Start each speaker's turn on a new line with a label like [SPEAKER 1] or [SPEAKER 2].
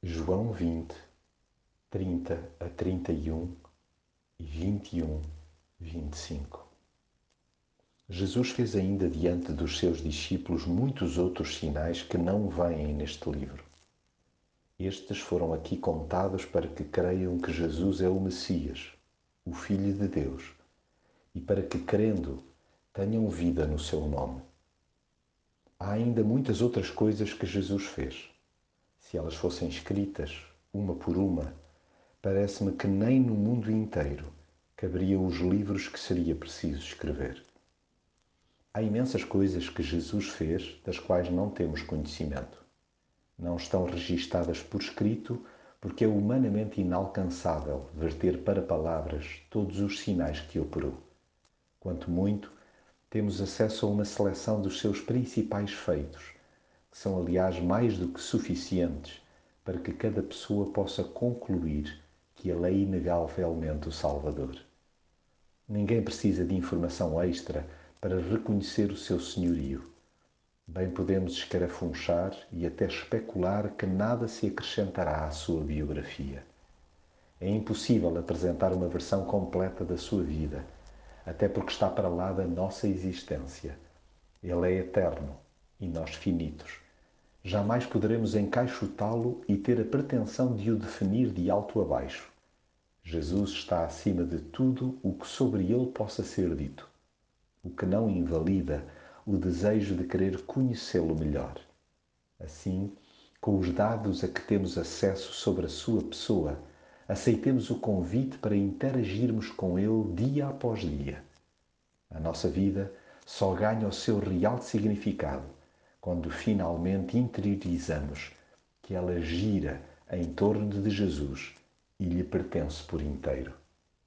[SPEAKER 1] João 20, 30 a 31 e 21, 25. Jesus fez ainda diante dos seus discípulos muitos outros sinais que não vêm neste livro. Estes foram aqui contados para que creiam que Jesus é o Messias, o Filho de Deus, e para que, crendo, tenham vida no seu nome. Há ainda muitas outras coisas que Jesus fez se elas fossem escritas, uma por uma, parece-me que nem no mundo inteiro caberiam os livros que seria preciso escrever. Há imensas coisas que Jesus fez das quais não temos conhecimento. Não estão registadas por escrito porque é humanamente inalcançável verter para palavras todos os sinais que operou. Quanto muito, temos acesso a uma seleção dos seus principais feitos são, aliás, mais do que suficientes para que cada pessoa possa concluir que Ele é inegavelmente o Salvador. Ninguém precisa de informação extra para reconhecer o seu senhorio. Bem podemos escarafunchar e até especular que nada se acrescentará à sua biografia. É impossível apresentar uma versão completa da sua vida, até porque está para lá da nossa existência. Ele é eterno e nós finitos. Jamais poderemos encaixotá-lo e ter a pretensão de o definir de alto a baixo. Jesus está acima de tudo o que sobre ele possa ser dito, o que não invalida o desejo de querer conhecê-lo melhor. Assim, com os dados a que temos acesso sobre a sua pessoa, aceitemos o convite para interagirmos com ele dia após dia. A nossa vida só ganha o seu real significado quando finalmente interiorizamos que ela gira em torno de Jesus e lhe pertence por inteiro.